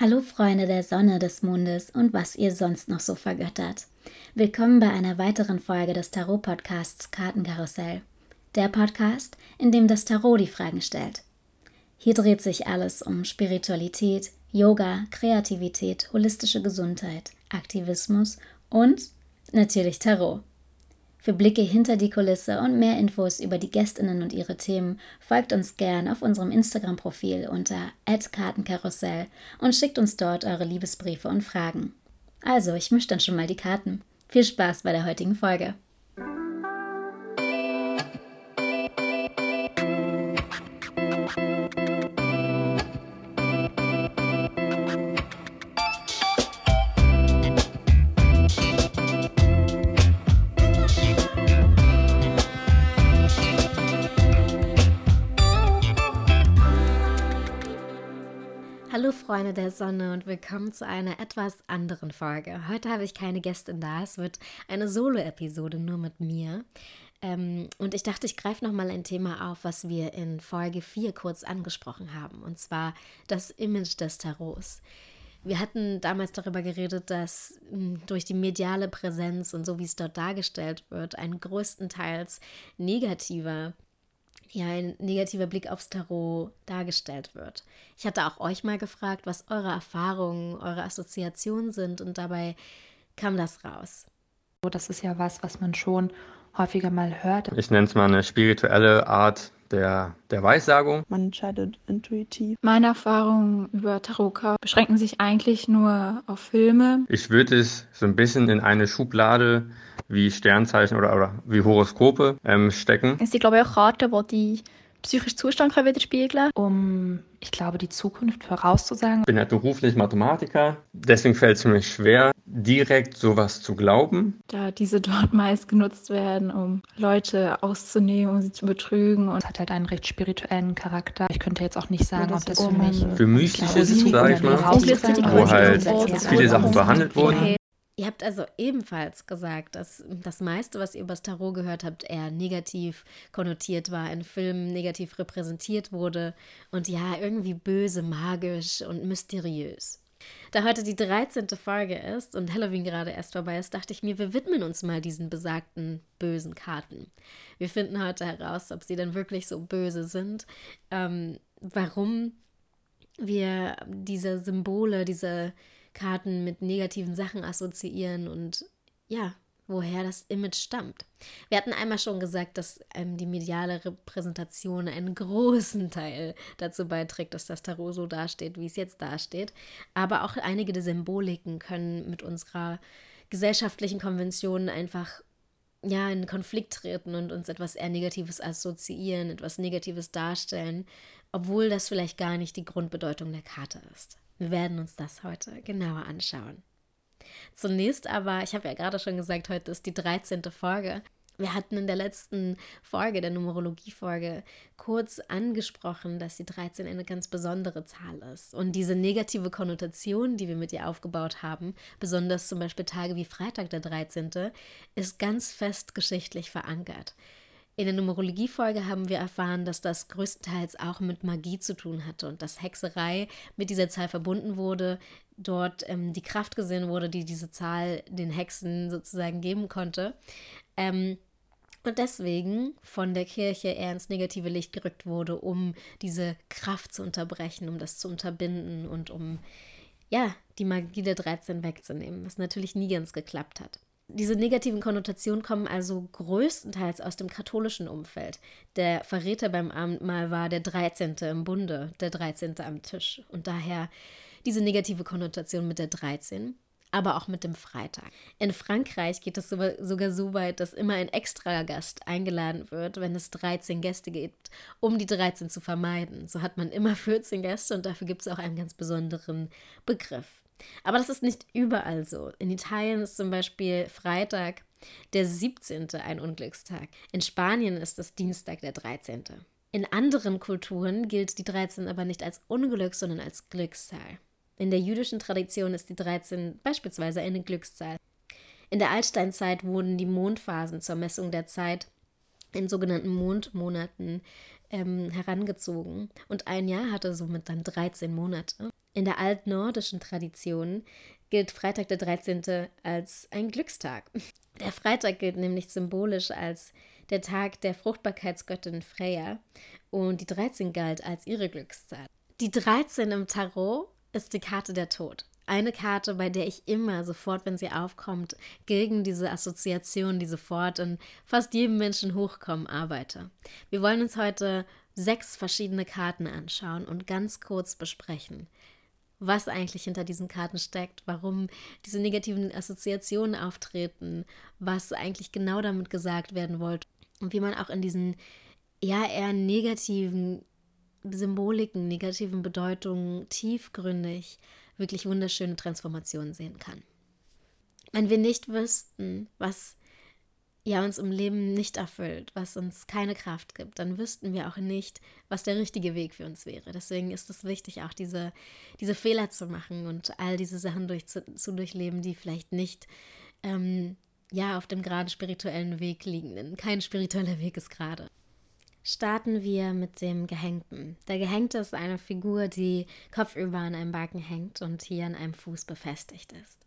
Hallo Freunde der Sonne, des Mondes und was ihr sonst noch so vergöttert. Willkommen bei einer weiteren Folge des Tarot-Podcasts Kartenkarussell. Der Podcast, in dem das Tarot die Fragen stellt. Hier dreht sich alles um Spiritualität, Yoga, Kreativität, holistische Gesundheit, Aktivismus und natürlich Tarot. Für Blicke hinter die Kulisse und mehr Infos über die Gästinnen und ihre Themen folgt uns gern auf unserem Instagram-Profil unter @kartenkarussell und schickt uns dort eure Liebesbriefe und Fragen. Also, ich mische dann schon mal die Karten. Viel Spaß bei der heutigen Folge. Der Sonne und willkommen zu einer etwas anderen Folge. Heute habe ich keine Gästin da, es wird eine Solo-Episode nur mit mir. Ähm, und ich dachte, ich greife nochmal ein Thema auf, was wir in Folge 4 kurz angesprochen haben, und zwar das Image des Tarots. Wir hatten damals darüber geredet, dass hm, durch die mediale Präsenz und so wie es dort dargestellt wird, ein größtenteils negativer ja, ein negativer Blick aufs Tarot dargestellt wird. Ich hatte auch euch mal gefragt, was eure Erfahrungen, eure Assoziationen sind und dabei kam das raus. Das ist ja was, was man schon häufiger mal hört. Ich nenne es mal eine spirituelle Art der, der Weissagung. Man entscheidet intuitiv. Meine Erfahrungen über Tarotkarten beschränken sich eigentlich nur auf Filme. Ich würde es so ein bisschen in eine Schublade wie Sternzeichen oder, oder wie Horoskope ähm, stecken. Es sind, glaube ich, auch Karten, die den psychischen Zustand können widerspiegeln Um, ich glaube, die Zukunft vorauszusagen. Ich bin ja beruflich Mathematiker, deswegen fällt es mir schwer, direkt sowas zu glauben. Da diese dort meist genutzt werden, um Leute auszunehmen, um sie zu betrügen. Und es hat halt einen recht spirituellen Charakter. Ich könnte jetzt auch nicht sagen, ob das für mich... Für mystisch ist, sage ich mal, wo halt viele Sachen behandelt wurden. Ihr habt also ebenfalls gesagt, dass das meiste, was ihr über das Tarot gehört habt, eher negativ konnotiert war, in Filmen negativ repräsentiert wurde und ja, irgendwie böse, magisch und mysteriös. Da heute die 13. Folge ist und Halloween gerade erst vorbei ist, dachte ich mir, wir widmen uns mal diesen besagten bösen Karten. Wir finden heute heraus, ob sie denn wirklich so böse sind, ähm, warum wir diese Symbole, diese Karten mit negativen Sachen assoziieren und ja, woher das Image stammt. Wir hatten einmal schon gesagt, dass ähm, die mediale Repräsentation einen großen Teil dazu beiträgt, dass das Tarot so dasteht, wie es jetzt dasteht. Aber auch einige der Symboliken können mit unserer gesellschaftlichen Konvention einfach ja, in Konflikt treten und uns etwas eher Negatives assoziieren, etwas Negatives darstellen, obwohl das vielleicht gar nicht die Grundbedeutung der Karte ist. Wir werden uns das heute genauer anschauen. Zunächst aber, ich habe ja gerade schon gesagt, heute ist die 13. Folge. Wir hatten in der letzten Folge, der Numerologie-Folge, kurz angesprochen, dass die 13 eine ganz besondere Zahl ist. Und diese negative Konnotation, die wir mit ihr aufgebaut haben, besonders zum Beispiel Tage wie Freitag der 13., ist ganz fest geschichtlich verankert. In der Numerologie-Folge haben wir erfahren, dass das größtenteils auch mit Magie zu tun hatte und dass Hexerei mit dieser Zahl verbunden wurde, dort ähm, die Kraft gesehen wurde, die diese Zahl den Hexen sozusagen geben konnte. Ähm, und deswegen von der Kirche eher ins negative Licht gerückt wurde, um diese Kraft zu unterbrechen, um das zu unterbinden und um ja, die Magie der 13 wegzunehmen, was natürlich nie ganz geklappt hat. Diese negativen Konnotationen kommen also größtenteils aus dem katholischen Umfeld. Der Verräter beim Abendmahl war der 13. im Bunde, der 13. am Tisch. Und daher diese negative Konnotation mit der 13, aber auch mit dem Freitag. In Frankreich geht es sogar so weit, dass immer ein Extragast eingeladen wird, wenn es 13 Gäste gibt, um die 13 zu vermeiden. So hat man immer 14 Gäste und dafür gibt es auch einen ganz besonderen Begriff. Aber das ist nicht überall so. In Italien ist zum Beispiel Freitag der 17. ein Unglückstag. In Spanien ist es Dienstag der 13. In anderen Kulturen gilt die 13 aber nicht als Unglück, sondern als Glückszahl. In der jüdischen Tradition ist die 13 beispielsweise eine Glückszahl. In der Altsteinzeit wurden die Mondphasen zur Messung der Zeit in sogenannten Mondmonaten ähm, herangezogen und ein Jahr hatte somit dann 13 Monate. In der altnordischen Tradition gilt Freitag der 13. als ein Glückstag. Der Freitag gilt nämlich symbolisch als der Tag der Fruchtbarkeitsgöttin Freya und die 13 galt als ihre Glückszahl. Die 13 im Tarot ist die Karte der Tod. Eine Karte, bei der ich immer sofort, wenn sie aufkommt, gegen diese Assoziation, die sofort in fast jedem Menschen hochkommen, arbeite. Wir wollen uns heute sechs verschiedene Karten anschauen und ganz kurz besprechen, was eigentlich hinter diesen Karten steckt, warum diese negativen Assoziationen auftreten, was eigentlich genau damit gesagt werden wollte und wie man auch in diesen ja eher negativen Symboliken, negativen Bedeutungen tiefgründig wirklich wunderschöne Transformationen sehen kann. Wenn wir nicht wüssten, was ja uns im Leben nicht erfüllt, was uns keine Kraft gibt, dann wüssten wir auch nicht, was der richtige Weg für uns wäre. Deswegen ist es wichtig, auch diese, diese Fehler zu machen und all diese Sachen durch, zu, zu durchleben, die vielleicht nicht ähm, ja auf dem gerade spirituellen Weg liegen. Denn kein spiritueller Weg ist gerade. Starten wir mit dem Gehängten. Der Gehängte ist eine Figur, die kopfüber an einem Balken hängt und hier an einem Fuß befestigt ist.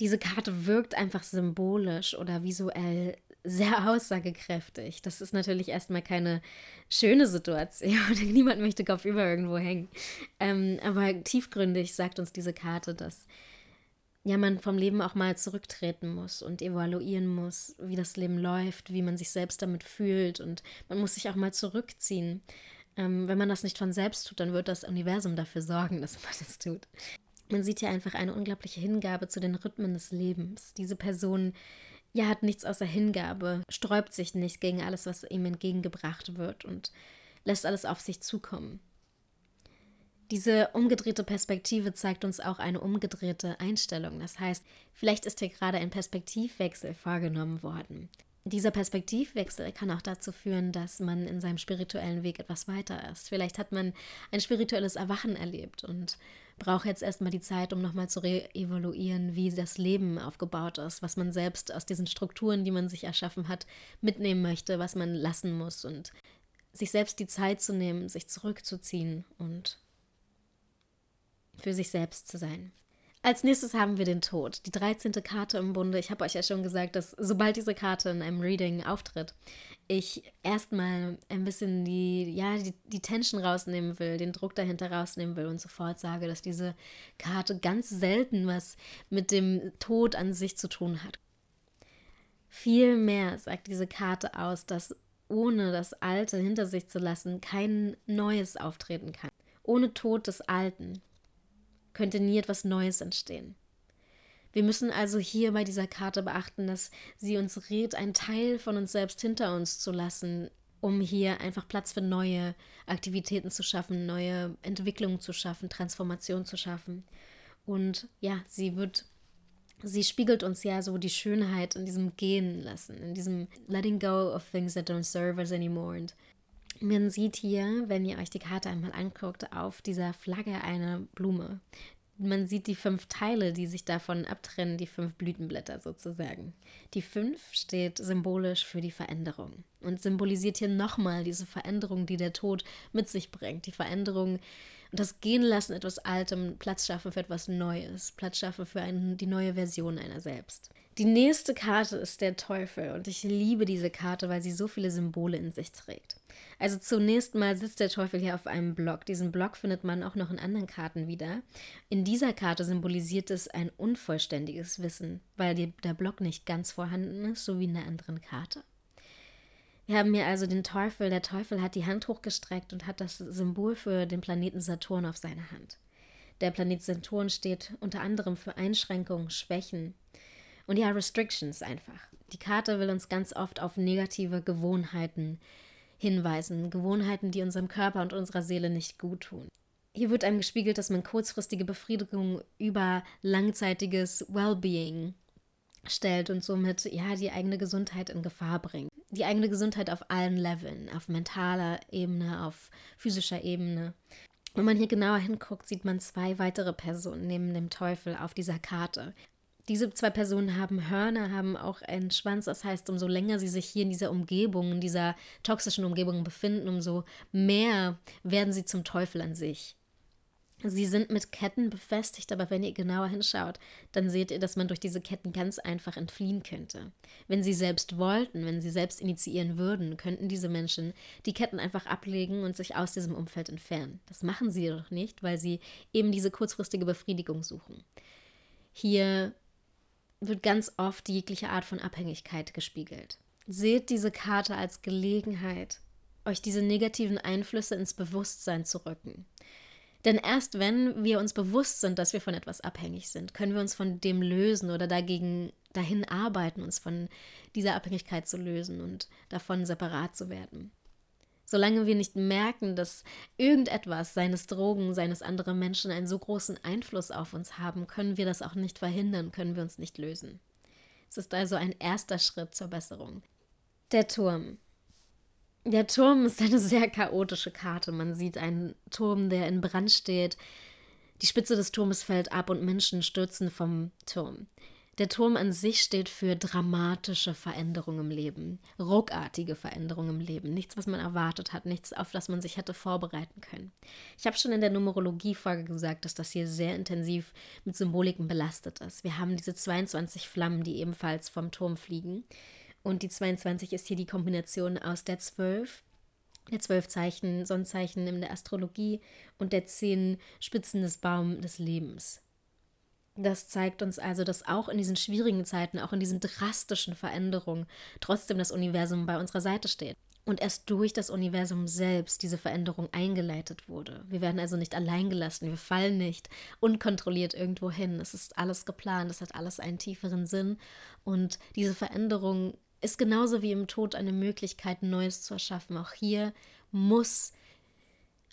Diese Karte wirkt einfach symbolisch oder visuell sehr aussagekräftig. Das ist natürlich erstmal keine schöne Situation. Niemand möchte kopfüber irgendwo hängen. Ähm, aber tiefgründig sagt uns diese Karte, dass ja, man vom Leben auch mal zurücktreten muss und evaluieren muss, wie das Leben läuft, wie man sich selbst damit fühlt und man muss sich auch mal zurückziehen. Ähm, wenn man das nicht von selbst tut, dann wird das Universum dafür sorgen, dass man es tut. Man sieht hier einfach eine unglaubliche Hingabe zu den Rhythmen des Lebens. Diese Person ja hat nichts außer Hingabe, sträubt sich nicht gegen alles, was ihm entgegengebracht wird und lässt alles auf sich zukommen. Diese umgedrehte Perspektive zeigt uns auch eine umgedrehte Einstellung. Das heißt, vielleicht ist hier gerade ein Perspektivwechsel vorgenommen worden. Dieser Perspektivwechsel kann auch dazu führen, dass man in seinem spirituellen Weg etwas weiter ist. Vielleicht hat man ein spirituelles Erwachen erlebt und braucht jetzt erstmal die Zeit, um nochmal zu re-evaluieren, wie das Leben aufgebaut ist, was man selbst aus diesen Strukturen, die man sich erschaffen hat, mitnehmen möchte, was man lassen muss und sich selbst die Zeit zu nehmen, sich zurückzuziehen und für sich selbst zu sein. Als nächstes haben wir den Tod, die 13. Karte im Bunde. Ich habe euch ja schon gesagt, dass sobald diese Karte in einem Reading auftritt, ich erstmal ein bisschen die, ja, die, die Tension rausnehmen will, den Druck dahinter rausnehmen will und sofort sage, dass diese Karte ganz selten was mit dem Tod an sich zu tun hat. Vielmehr sagt diese Karte aus, dass ohne das Alte hinter sich zu lassen kein Neues auftreten kann. Ohne Tod des Alten könnte nie etwas Neues entstehen. Wir müssen also hier bei dieser Karte beachten, dass sie uns rät, einen Teil von uns selbst hinter uns zu lassen, um hier einfach Platz für neue Aktivitäten zu schaffen, neue Entwicklungen zu schaffen, Transformation zu schaffen. Und ja, sie wird, sie spiegelt uns ja so die Schönheit in diesem Gehen lassen, in diesem Letting go of things that don't serve us anymore. Und man sieht hier, wenn ihr euch die Karte einmal anguckt, auf dieser Flagge eine Blume. Man sieht die fünf Teile, die sich davon abtrennen, die fünf Blütenblätter sozusagen. Die fünf steht symbolisch für die Veränderung und symbolisiert hier nochmal diese Veränderung, die der Tod mit sich bringt. Die Veränderung das Gehen lassen etwas Altem, Platz schaffen für etwas Neues, Platz schaffen für ein, die neue Version einer selbst. Die nächste Karte ist der Teufel und ich liebe diese Karte, weil sie so viele Symbole in sich trägt. Also zunächst mal sitzt der Teufel hier auf einem Block. Diesen Block findet man auch noch in anderen Karten wieder. In dieser Karte symbolisiert es ein unvollständiges Wissen, weil der Block nicht ganz vorhanden ist, so wie in der anderen Karte. Wir haben hier also den Teufel. Der Teufel hat die Hand hochgestreckt und hat das Symbol für den Planeten Saturn auf seiner Hand. Der Planet Saturn steht unter anderem für Einschränkungen, Schwächen und ja, Restrictions einfach. Die Karte will uns ganz oft auf negative Gewohnheiten hinweisen, Gewohnheiten, die unserem Körper und unserer Seele nicht gut tun. Hier wird einem gespiegelt, dass man kurzfristige Befriedigung über langzeitiges Wellbeing stellt und somit ja die eigene Gesundheit in Gefahr bringt. Die eigene Gesundheit auf allen Leveln, auf mentaler Ebene, auf physischer Ebene. Wenn man hier genauer hinguckt, sieht man zwei weitere Personen neben dem Teufel auf dieser Karte. Diese zwei Personen haben Hörner, haben auch einen Schwanz. Das heißt, umso länger sie sich hier in dieser Umgebung, in dieser toxischen Umgebung befinden, umso mehr werden sie zum Teufel an sich. Sie sind mit Ketten befestigt, aber wenn ihr genauer hinschaut, dann seht ihr, dass man durch diese Ketten ganz einfach entfliehen könnte. Wenn sie selbst wollten, wenn sie selbst initiieren würden, könnten diese Menschen die Ketten einfach ablegen und sich aus diesem Umfeld entfernen. Das machen sie jedoch nicht, weil sie eben diese kurzfristige Befriedigung suchen. Hier wird ganz oft jegliche Art von Abhängigkeit gespiegelt. Seht diese Karte als Gelegenheit, euch diese negativen Einflüsse ins Bewusstsein zu rücken. Denn erst wenn wir uns bewusst sind, dass wir von etwas abhängig sind, können wir uns von dem lösen oder dagegen dahin arbeiten, uns von dieser Abhängigkeit zu lösen und davon separat zu werden. Solange wir nicht merken, dass irgendetwas, seines Drogen, seines anderen Menschen, einen so großen Einfluss auf uns haben, können wir das auch nicht verhindern, können wir uns nicht lösen. Es ist also ein erster Schritt zur Besserung. Der Turm. Der Turm ist eine sehr chaotische Karte. Man sieht einen Turm, der in Brand steht. Die Spitze des Turmes fällt ab und Menschen stürzen vom Turm. Der Turm an sich steht für dramatische Veränderungen im Leben, ruckartige Veränderungen im Leben, nichts, was man erwartet hat, nichts, auf das man sich hätte vorbereiten können. Ich habe schon in der Numerologie-Folge gesagt, dass das hier sehr intensiv mit Symboliken belastet ist. Wir haben diese 22 Flammen, die ebenfalls vom Turm fliegen. Und die 22 ist hier die Kombination aus der 12, der 12 Zeichen, Sonnenzeichen in der Astrologie und der 10 Spitzen des Baums des Lebens. Das zeigt uns also, dass auch in diesen schwierigen Zeiten, auch in diesen drastischen Veränderungen, trotzdem das Universum bei unserer Seite steht. Und erst durch das Universum selbst diese Veränderung eingeleitet wurde. Wir werden also nicht allein gelassen, wir fallen nicht unkontrolliert irgendwo hin. Es ist alles geplant, es hat alles einen tieferen Sinn. Und diese Veränderung ist genauso wie im Tod eine Möglichkeit, Neues zu erschaffen. Auch hier muss,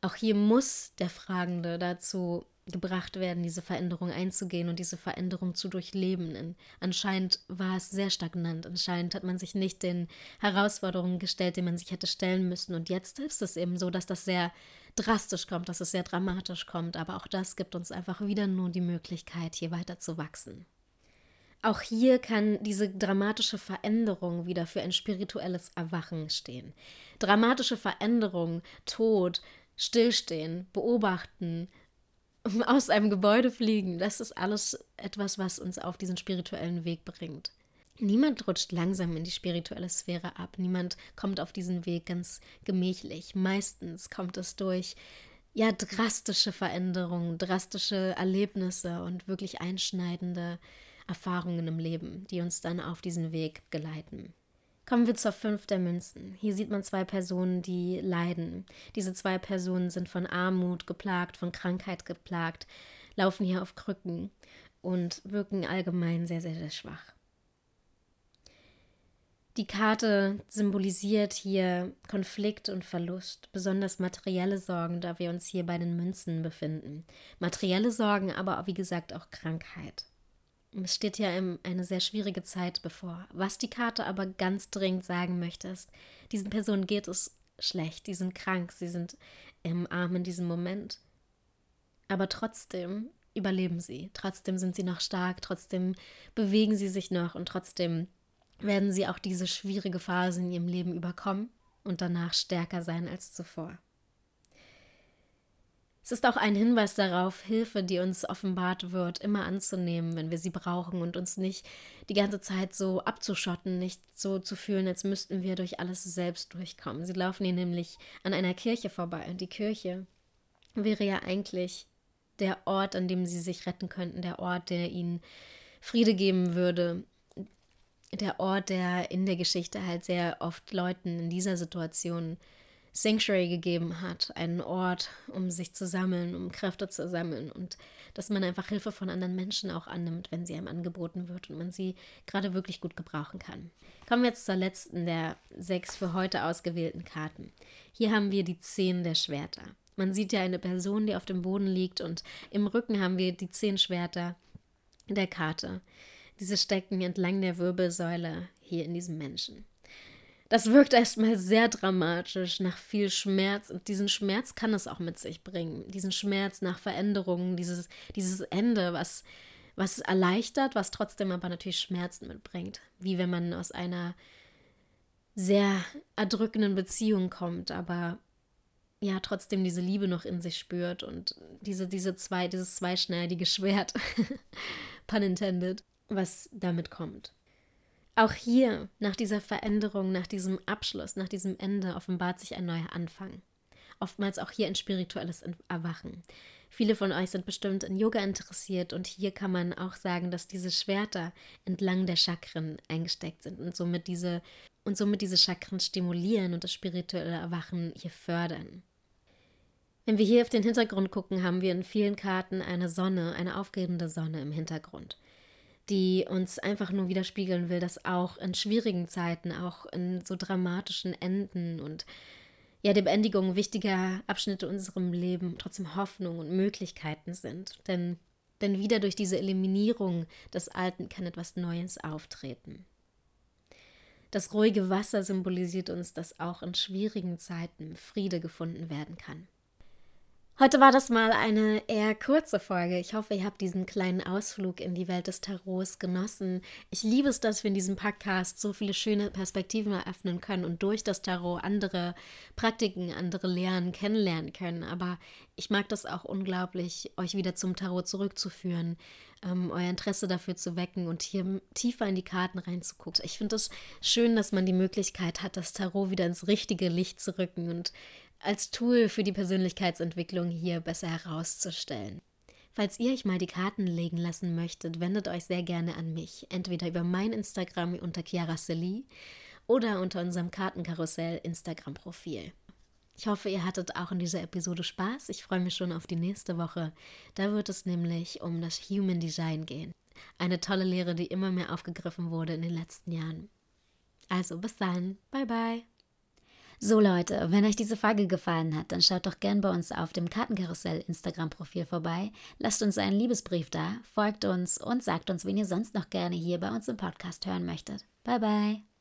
auch hier muss der Fragende dazu gebracht werden, diese Veränderung einzugehen und diese Veränderung zu durchleben. Anscheinend war es sehr stagnant. Anscheinend hat man sich nicht den Herausforderungen gestellt, die man sich hätte stellen müssen. Und jetzt ist es eben so, dass das sehr drastisch kommt, dass es sehr dramatisch kommt. Aber auch das gibt uns einfach wieder nur die Möglichkeit, hier weiter zu wachsen. Auch hier kann diese dramatische Veränderung wieder für ein spirituelles Erwachen stehen. Dramatische Veränderung, Tod, Stillstehen, Beobachten, aus einem Gebäude fliegen, das ist alles etwas, was uns auf diesen spirituellen Weg bringt. Niemand rutscht langsam in die spirituelle Sphäre ab. Niemand kommt auf diesen Weg ganz gemächlich. Meistens kommt es durch ja drastische Veränderungen, drastische Erlebnisse und wirklich einschneidende Erfahrungen im Leben, die uns dann auf diesen Weg geleiten. Kommen wir zur fünf der Münzen. Hier sieht man zwei Personen, die leiden. Diese zwei Personen sind von Armut geplagt, von Krankheit geplagt, laufen hier auf Krücken und wirken allgemein sehr, sehr, sehr schwach. Die Karte symbolisiert hier Konflikt und Verlust, besonders materielle Sorgen, da wir uns hier bei den Münzen befinden. Materielle Sorgen, aber wie gesagt auch Krankheit. Es steht ja eine sehr schwierige Zeit bevor. Was die Karte aber ganz dringend sagen möchte, ist, diesen Personen geht es schlecht, die sind krank, sie sind im Arm in diesem Moment. Aber trotzdem überleben sie, trotzdem sind sie noch stark, trotzdem bewegen sie sich noch und trotzdem werden sie auch diese schwierige Phase in ihrem Leben überkommen und danach stärker sein als zuvor. Es ist auch ein Hinweis darauf, Hilfe, die uns offenbart wird, immer anzunehmen, wenn wir sie brauchen und uns nicht die ganze Zeit so abzuschotten, nicht so zu fühlen, als müssten wir durch alles selbst durchkommen. Sie laufen hier nämlich an einer Kirche vorbei und die Kirche wäre ja eigentlich der Ort, an dem sie sich retten könnten, der Ort, der ihnen Friede geben würde, der Ort, der in der Geschichte halt sehr oft Leuten in dieser Situation Sanctuary gegeben hat, einen Ort, um sich zu sammeln, um Kräfte zu sammeln und dass man einfach Hilfe von anderen Menschen auch annimmt, wenn sie einem angeboten wird und man sie gerade wirklich gut gebrauchen kann. Kommen wir jetzt zur letzten der sechs für heute ausgewählten Karten. Hier haben wir die Zehn der Schwerter. Man sieht ja eine Person, die auf dem Boden liegt und im Rücken haben wir die zehn Schwerter der Karte. Diese stecken entlang der Wirbelsäule hier in diesem Menschen. Das wirkt erstmal sehr dramatisch, nach viel Schmerz. Und diesen Schmerz kann es auch mit sich bringen. Diesen Schmerz nach Veränderungen, dieses, dieses Ende, was, was erleichtert, was trotzdem aber natürlich Schmerzen mitbringt. Wie wenn man aus einer sehr erdrückenden Beziehung kommt, aber ja trotzdem diese Liebe noch in sich spürt und diese, diese zwei, dieses zweischneidige Schwert, pun intended, was damit kommt. Auch hier, nach dieser Veränderung, nach diesem Abschluss, nach diesem Ende, offenbart sich ein neuer Anfang. Oftmals auch hier ein spirituelles Erwachen. Viele von euch sind bestimmt in Yoga interessiert und hier kann man auch sagen, dass diese Schwerter entlang der Chakren eingesteckt sind und somit diese und somit diese Chakren stimulieren und das spirituelle Erwachen hier fördern. Wenn wir hier auf den Hintergrund gucken, haben wir in vielen Karten eine Sonne, eine aufgehende Sonne im Hintergrund, die uns einfach nur widerspiegeln will, dass auch in schwierigen Zeiten, auch in so dramatischen Enden und ja, die Beendigung wichtiger Abschnitte unserem Leben trotzdem Hoffnung und Möglichkeiten sind. Denn, denn wieder durch diese Eliminierung des Alten kann etwas Neues auftreten. Das ruhige Wasser symbolisiert uns, dass auch in schwierigen Zeiten Friede gefunden werden kann. Heute war das mal eine eher kurze Folge. Ich hoffe, ihr habt diesen kleinen Ausflug in die Welt des Tarots genossen. Ich liebe es, dass wir in diesem Podcast so viele schöne Perspektiven eröffnen können und durch das Tarot andere Praktiken, andere Lehren kennenlernen können. Aber ich mag das auch unglaublich, euch wieder zum Tarot zurückzuführen, ähm, euer Interesse dafür zu wecken und hier tiefer in die Karten reinzugucken. Ich finde es schön, dass man die Möglichkeit hat, das Tarot wieder ins richtige Licht zu rücken und als Tool für die Persönlichkeitsentwicklung hier besser herauszustellen. Falls ihr euch mal die Karten legen lassen möchtet, wendet euch sehr gerne an mich, entweder über mein Instagram unter Chiara Celie oder unter unserem Kartenkarussell Instagram-Profil. Ich hoffe, ihr hattet auch in dieser Episode Spaß. Ich freue mich schon auf die nächste Woche. Da wird es nämlich um das Human Design gehen. Eine tolle Lehre, die immer mehr aufgegriffen wurde in den letzten Jahren. Also bis dann. Bye bye. So Leute, wenn euch diese Folge gefallen hat, dann schaut doch gern bei uns auf dem Kartenkarussell Instagram-Profil vorbei, lasst uns einen Liebesbrief da, folgt uns und sagt uns, wen ihr sonst noch gerne hier bei uns im Podcast hören möchtet. Bye bye.